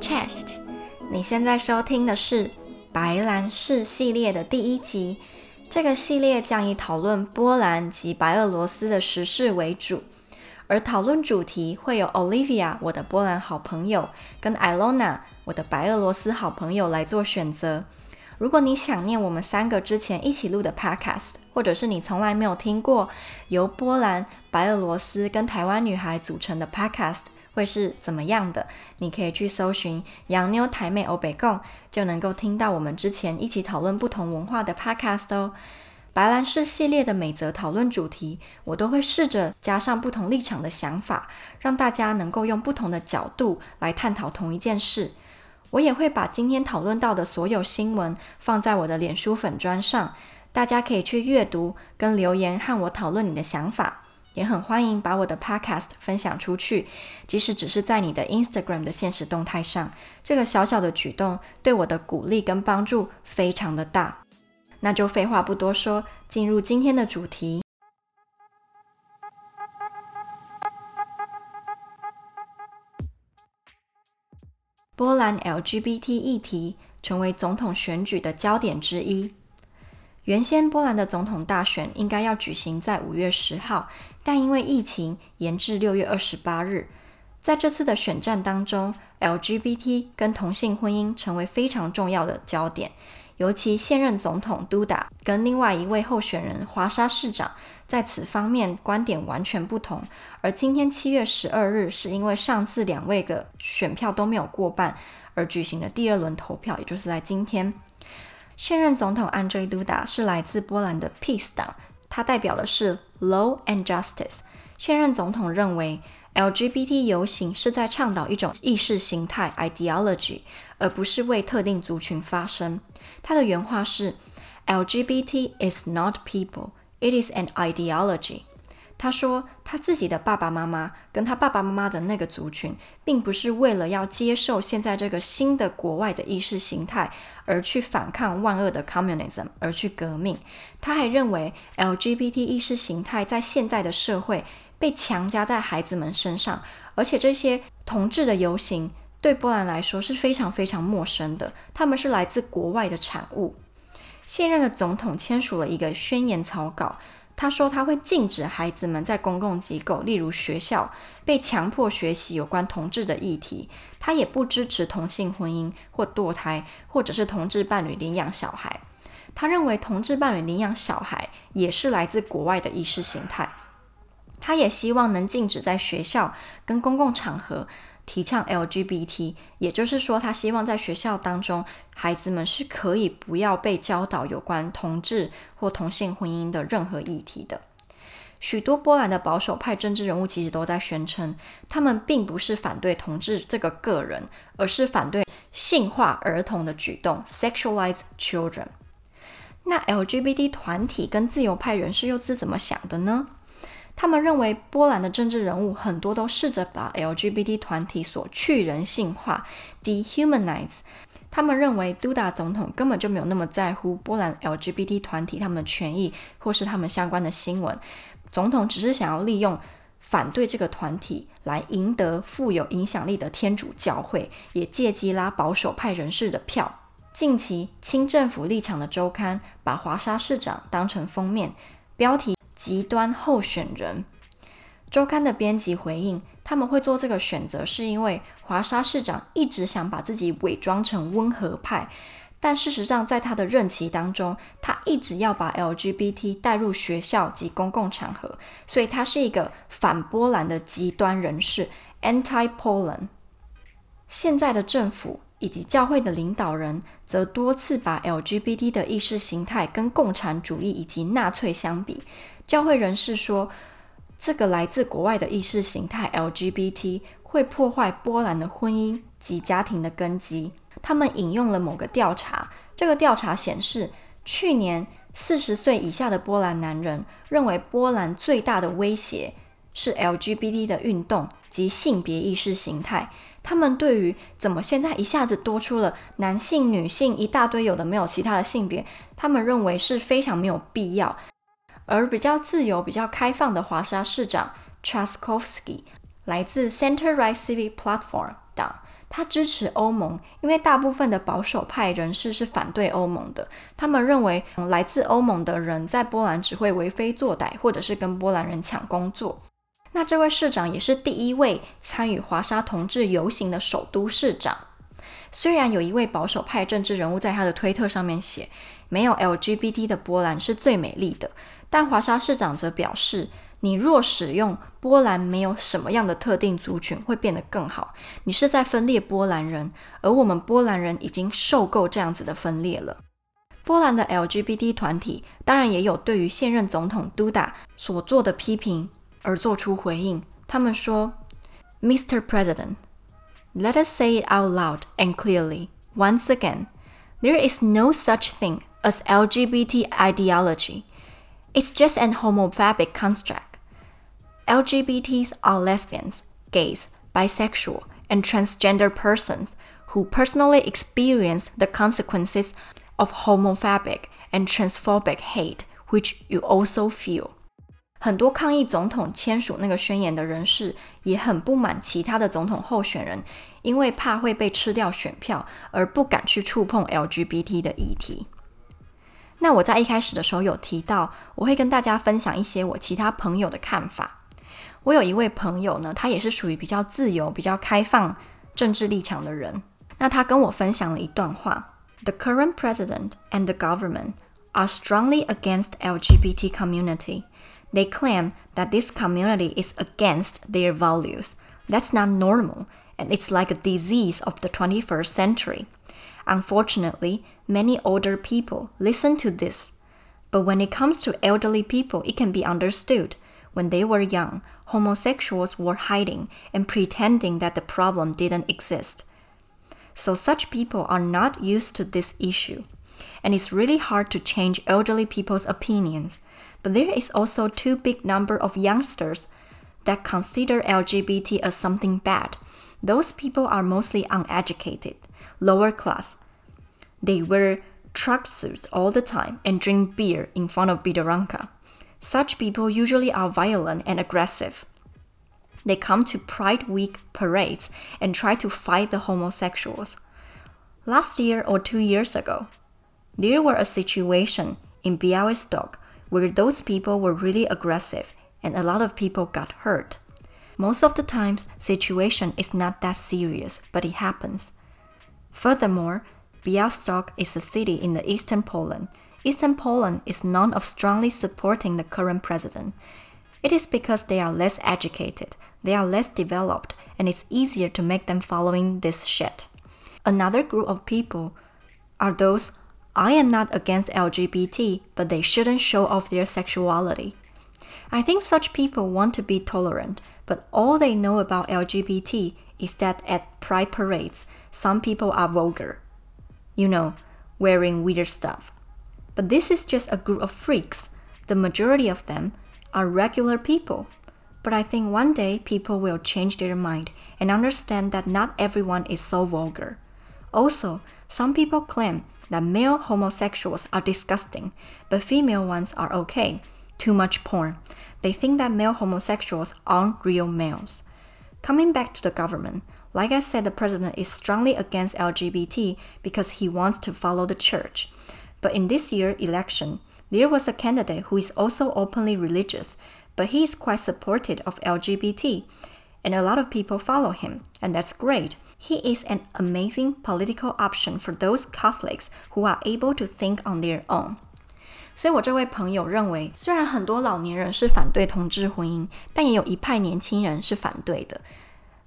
Chest。你现在收听的是白兰氏系列的第一集。这个系列将以讨论波兰及白俄罗斯的时事为主，而讨论主题会有 Olivia，我的波兰好朋友，跟 Ilona，我的白俄罗斯好朋友来做选择。如果你想念我们三个之前一起录的 podcast，或者是你从来没有听过由波兰、白俄罗斯跟台湾女孩组成的 podcast 会是怎么样的，你可以去搜寻“洋妞台妹欧北共”，就能够听到我们之前一起讨论不同文化的 podcast 哦。白兰氏系列的每则讨论主题，我都会试着加上不同立场的想法，让大家能够用不同的角度来探讨同一件事。我也会把今天讨论到的所有新闻放在我的脸书粉砖上，大家可以去阅读跟留言和我讨论你的想法，也很欢迎把我的 podcast 分享出去，即使只是在你的 Instagram 的现实动态上，这个小小的举动对我的鼓励跟帮助非常的大。那就废话不多说，进入今天的主题。波兰 LGBT 议题成为总统选举的焦点之一。原先波兰的总统大选应该要举行在五月十号，但因为疫情延至六月二十八日。在这次的选战当中，LGBT 跟同性婚姻成为非常重要的焦点。尤其现任总统杜达跟另外一位候选人华沙市长在此方面观点完全不同，而今天七月十二日是因为上次两位的选票都没有过半而举行的第二轮投票，也就是在今天。现任总统安德烈杜达是来自波兰的 Peace 党，它代表的是 Law and Justice。现任总统认为。LGBT 游行是在倡导一种意识形态 ideology，而不是为特定族群发声。他的原话是：“LGBT is not people, it is an ideology。”他说，他自己的爸爸妈妈跟他爸爸妈妈的那个族群，并不是为了要接受现在这个新的国外的意识形态而去反抗万恶的 communism 而去革命。他还认为 LGBT 意识形态在现在的社会。被强加在孩子们身上，而且这些同志的游行对波兰来说是非常非常陌生的，他们是来自国外的产物。现任的总统签署了一个宣言草稿，他说他会禁止孩子们在公共机构，例如学校，被强迫学习有关同志的议题。他也不支持同性婚姻或堕胎，或者是同志伴侣领养小孩。他认为同志伴侣领养小孩也是来自国外的意识形态。他也希望能禁止在学校跟公共场合提倡 LGBT，也就是说，他希望在学校当中，孩子们是可以不要被教导有关同志或同性婚姻的任何议题的。许多波兰的保守派政治人物其实都在宣称，他们并不是反对同志这个个人，而是反对性化儿童的举动 （sexualize children）。那 LGBT 团体跟自由派人士又是怎么想的呢？他们认为，波兰的政治人物很多都试着把 LGBT 团体所去人性化 （dehumanize）。他们认为，杜达总统根本就没有那么在乎波兰 LGBT 团体他们的权益，或是他们相关的新闻。总统只是想要利用反对这个团体来赢得富有影响力的天主教会，也借机拉保守派人士的票。近期，亲政府立场的周刊把华沙市长当成封面标题。极端候选人周刊的编辑回应，他们会做这个选择，是因为华沙市长一直想把自己伪装成温和派，但事实上，在他的任期当中，他一直要把 LGBT 带入学校及公共场合，所以他是一个反波兰的极端人士 （anti-Poland）。现在的政府以及教会的领导人则多次把 LGBT 的意识形态跟共产主义以及纳粹相比。教会人士说，这个来自国外的意识形态 LGBT 会破坏波兰的婚姻及家庭的根基。他们引用了某个调查，这个调查显示，去年四十岁以下的波兰男人认为波兰最大的威胁是 LGBT 的运动及性别意识形态。他们对于怎么现在一下子多出了男性、女性一大堆，有的没有其他的性别，他们认为是非常没有必要。而比较自由、比较开放的华沙市长 Traskowski 来自 Center Right Civic Platform 党，他支持欧盟，因为大部分的保守派人士是反对欧盟的。他们认为，来自欧盟的人在波兰只会为非作歹，或者是跟波兰人抢工作。那这位市长也是第一位参与华沙同志游行的首都市长。虽然有一位保守派政治人物在他的推特上面写，没有 LGBT 的波兰是最美丽的，但华沙市长则表示，你若使用波兰没有什么样的特定族群会变得更好，你是在分裂波兰人，而我们波兰人已经受够这样子的分裂了。波兰的 LGBT 团体当然也有对于现任总统 Duda 所做的批评而做出回应，他们说：“Mr. President, let us say it out loud and clearly once again, there is no such thing as LGBT ideology. It's just an homophobic construct.” LGBTs are lesbians, gays, bisexual, and transgender persons who personally experience the consequences of homophobic and transphobic hate, which you also feel. 很多抗议总统签署那个宣言的人士也很不满其他的总统候选人，因为怕会被吃掉选票而不敢去触碰 LGBT 的议题。那我在一开始的时候有提到，我会跟大家分享一些我其他朋友的看法。我有一位朋友呢，他也是属于比较自由、比较开放政治立场的人。那他跟我分享了一段话：The current president and the government are strongly against LGBT community. They claim that this community is against their values. That's not normal, and it's like a disease of the 21st century. Unfortunately, many older people listen to this. But when it comes to elderly people, it can be understood. When they were young, homosexuals were hiding and pretending that the problem didn't exist. So such people are not used to this issue. And it's really hard to change elderly people's opinions. But there is also too big number of youngsters that consider LGBT as something bad. Those people are mostly uneducated, lower class. They wear truck suits all the time and drink beer in front of Bidaranka. Such people usually are violent and aggressive. They come to Pride Week parades and try to fight the homosexuals. Last year or two years ago, there were a situation in Białystok where those people were really aggressive and a lot of people got hurt. Most of the times, situation is not that serious, but it happens. Furthermore, Białystok is a city in the eastern Poland Eastern Poland is known of strongly supporting the current president. It is because they are less educated, they are less developed, and it's easier to make them following this shit. Another group of people are those I am not against LGBT, but they shouldn't show off their sexuality. I think such people want to be tolerant, but all they know about LGBT is that at pride parades, some people are vulgar. You know, wearing weird stuff. But this is just a group of freaks. The majority of them are regular people. But I think one day people will change their mind and understand that not everyone is so vulgar. Also, some people claim that male homosexuals are disgusting, but female ones are okay. Too much porn. They think that male homosexuals aren't real males. Coming back to the government, like I said, the president is strongly against LGBT because he wants to follow the church. But in this year's election, there was a candidate who is also openly religious, but he is quite supportive of LGBT, and a lot of people follow him, and that's great. He is an amazing political option for those Catholics who are able to think on their own. 所以，我这位朋友认为，虽然很多老年人是反对同志婚姻，但也有一派年轻人是反对的。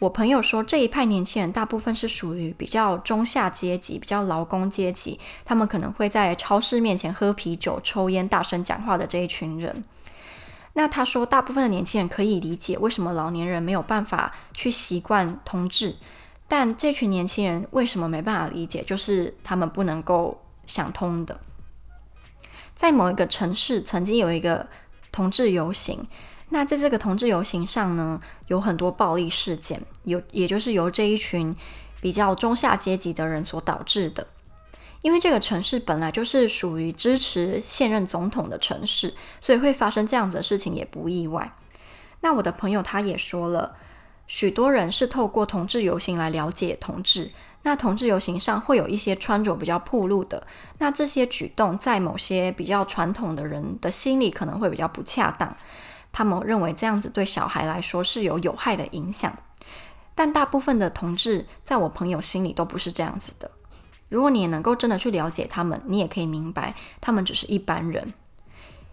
我朋友说，这一派年轻人大部分是属于比较中下阶级、比较劳工阶级，他们可能会在超市面前喝啤酒、抽烟、大声讲话的这一群人。那他说，大部分的年轻人可以理解为什么老年人没有办法去习惯同志，但这群年轻人为什么没办法理解，就是他们不能够想通的。在某一个城市，曾经有一个同志游行。那在这个同志游行上呢，有很多暴力事件，有也就是由这一群比较中下阶级的人所导致的。因为这个城市本来就是属于支持现任总统的城市，所以会发生这样子的事情也不意外。那我的朋友他也说了，许多人是透过同志游行来了解同志。那同志游行上会有一些穿着比较暴露的，那这些举动在某些比较传统的人的心里可能会比较不恰当，他们认为这样子对小孩来说是有有害的影响。但大部分的同志在我朋友心里都不是这样子的。如果你能够真的去了解他们，你也可以明白，他们只是一般人。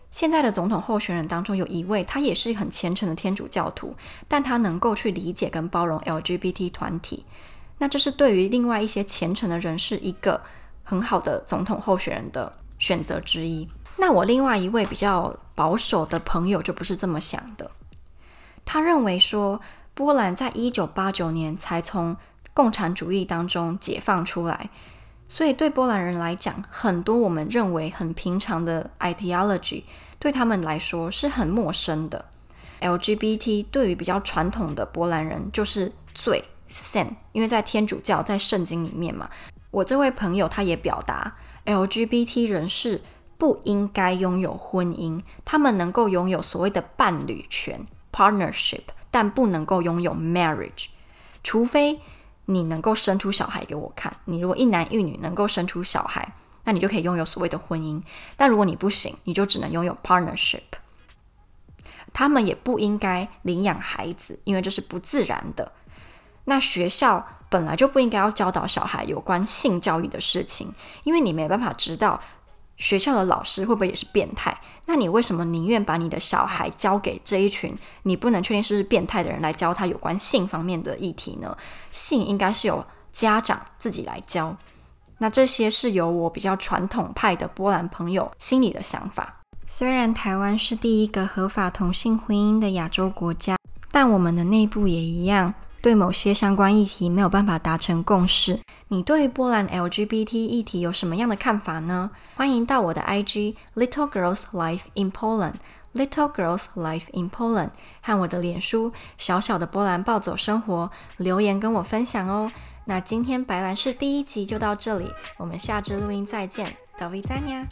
现在的总统候选人当中有一位，他也是很虔诚的天主教徒，但他能够去理解跟包容 LGBT 团体。那这是对于另外一些虔诚的人是一个很好的总统候选人的选择之一。那我另外一位比较保守的朋友就不是这么想的，他认为说，波兰在一九八九年才从共产主义当中解放出来，所以对波兰人来讲，很多我们认为很平常的 ideology 对他们来说是很陌生的。LGBT 对于比较传统的波兰人就是罪。sin，因为在天主教在圣经里面嘛，我这位朋友他也表达，LGBT 人士不应该拥有婚姻，他们能够拥有所谓的伴侣权 partnership，但不能够拥有 marriage，除非你能够生出小孩给我看。你如果一男一女能够生出小孩，那你就可以拥有所谓的婚姻。但如果你不行，你就只能拥有 partnership。他们也不应该领养孩子，因为这是不自然的。那学校本来就不应该要教导小孩有关性教育的事情，因为你没办法知道学校的老师会不会也是变态。那你为什么宁愿把你的小孩交给这一群你不能确定是不是变态的人来教他有关性方面的议题呢？性应该是由家长自己来教。那这些是由我比较传统派的波兰朋友心里的想法。虽然台湾是第一个合法同性婚姻的亚洲国家，但我们的内部也一样。对某些相关议题没有办法达成共识，你对于波兰 LGBT 议题有什么样的看法呢？欢迎到我的 IG Little Girls Life in Poland Little Girls Life in Poland 和我的脸书小小的波兰暴走生活留言跟我分享哦。那今天白兰氏第一集就到这里，我们下支录音再见，到维再见。